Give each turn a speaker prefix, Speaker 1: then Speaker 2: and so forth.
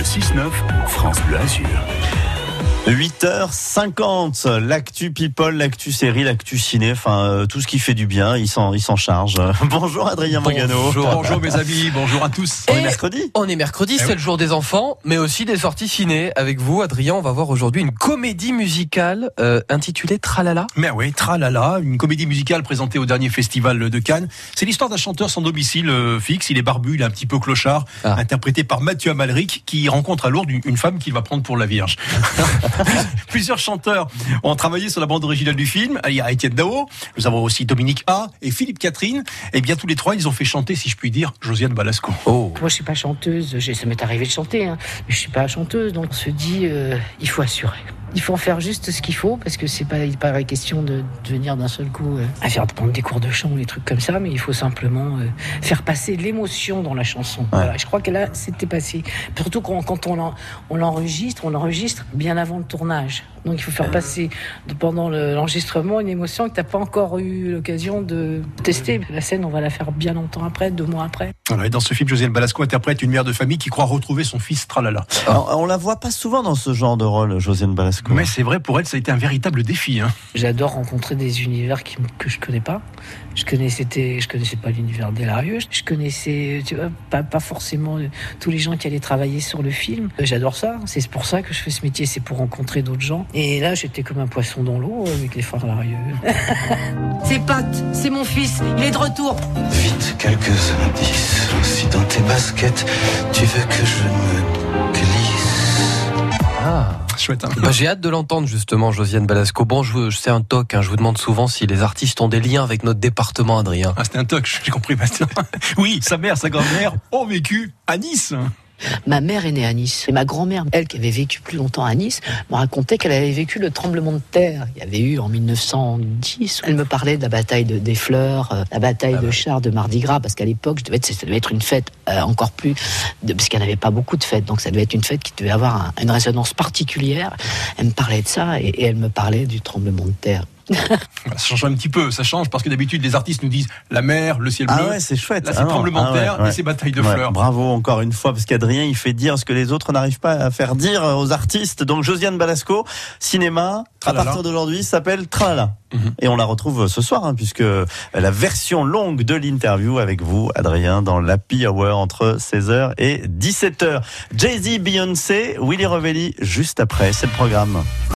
Speaker 1: Le 6-9, France Bleu Azur.
Speaker 2: 8h50, l'actu people, l'actu série, l'actu ciné, enfin euh, tout ce qui fait du bien, il s'en il s'en charge. Bonjour Adrien Mogano.
Speaker 3: Bonjour, bonjour mes amis, bonjour à tous.
Speaker 2: On est mercredi
Speaker 4: On est mercredi,
Speaker 3: Eh
Speaker 4: c'est
Speaker 3: oui.
Speaker 4: le jour des enfants, mais aussi des sorties ciné. Avec vous, Adrien, on va voir aujourd'hui une comédie musicale euh, intitulée Tralala.
Speaker 3: Mais oui, Tralala, une comédie musicale présentée au dernier festival de Cannes. C'est l'histoire d'un chanteur sans domicile euh, fixe. Il est barbu, il est un petit peu clochard,
Speaker 4: Ah.
Speaker 3: interprété par Mathieu Amalric, qui rencontre à Lourdes une, une femme qu'il va prendre pour la Vierge. Plusieurs chanteurs ont travaillé sur la bande originale du film. Il y a Étienne Dao, nous avons aussi Dominique A et Philippe Catherine. Et bien tous les trois, ils ont fait chanter, si je puis dire, Josiane Balasco.
Speaker 4: Oh.
Speaker 5: Moi, je suis pas chanteuse. Ça m'est arrivé de chanter, hein, mais je suis pas chanteuse. Donc, on se dit, euh, il faut assurer. Il faut en faire juste ce qu'il faut parce que c'est pas, pas la question de devenir d'un seul coup euh, à faire prendre des cours de chant ou des trucs comme ça, mais il faut simplement euh, faire passer l'émotion dans la chanson. Voilà, je crois que là, c'était passé. Surtout quand, quand on l'en- on l'enregistre, on l'enregistre bien avant le tournage. Donc, il faut faire passer de- pendant le- l'enregistrement une émotion que t'as pas encore eu l'occasion de tester. La scène, on va la faire bien longtemps après, deux mois après.
Speaker 3: Voilà, et dans ce film, Josiane Balasco interprète une mère de famille qui croit retrouver son fils Tralala.
Speaker 2: Alors, On la voit pas souvent dans ce genre de rôle, Josiane Balasco.
Speaker 3: Mais c'est vrai, pour elle, ça a été un véritable défi. Hein.
Speaker 5: J'adore rencontrer des univers qui, que je connais pas. Je connaissais, je connaissais pas l'univers d'Elarieux. Je connaissais, tu vois, pas, pas forcément euh, tous les gens qui allaient travailler sur le film. Euh, J'adore ça. C'est pour ça que je fais ce métier. C'est pour rencontrer d'autres gens. Et là, j'étais comme un poisson dans l'eau euh, avec les frères Larieux.
Speaker 6: C'est Pat, c'est mon fils, il est de retour.
Speaker 7: Vite, quelques indices. Si dans tes baskets, tu veux que je me glisse.
Speaker 3: Chouette, hein
Speaker 4: Bah, J'ai hâte de l'entendre justement, Josiane Balasco. Bon, je, je sais un toc, hein, je vous demande souvent si les artistes ont des liens avec notre département, Adrien.
Speaker 3: Ah, c'était un toc, j'ai compris, Bastien. Oui, sa mère, sa grand-mère ont vécu à Nice.
Speaker 5: Ma mère est née à Nice. Et ma grand-mère, elle qui avait vécu plus longtemps à Nice, me racontait qu'elle avait vécu le tremblement de terre. Il y avait eu en 1910. Elle me parlait de la bataille de, des fleurs, euh, la bataille de chars de Mardi Gras, parce qu'à l'époque, je devais être- ça devait être une fête euh, encore plus, de, parce qu'il n'y avait pas beaucoup de fêtes. Donc ça devait être une fête qui devait avoir un- une résonance particulière. Elle me parlait de ça et, et elle me parlait du tremblement de terre.
Speaker 3: Voilà, ça change un petit peu, ça change parce que d'habitude, les artistes nous disent la mer, le ciel bleu.
Speaker 2: Ah ouais, c'est chouette.
Speaker 3: Là, c'est
Speaker 2: Ah
Speaker 3: tremblement
Speaker 2: ah
Speaker 3: de terre
Speaker 2: ouais.
Speaker 3: et c'est bataille de
Speaker 2: Ouais,
Speaker 3: fleurs.
Speaker 2: Bravo encore une fois, parce qu'Adrien, il fait dire ce que les autres n'arrivent pas à faire dire aux artistes. Donc Josiane Balasco, cinéma, à partir d'aujourd'hui, s'appelle Tralala.
Speaker 3: Mhm.
Speaker 2: Et on la retrouve ce soir, hein, puisque la version longue de l'interview avec vous, Adrien, dans l'Happy Hour entre 16h et 17h. Jay-Z, Beyoncé, Willy Revelli, juste après, c'est le programme.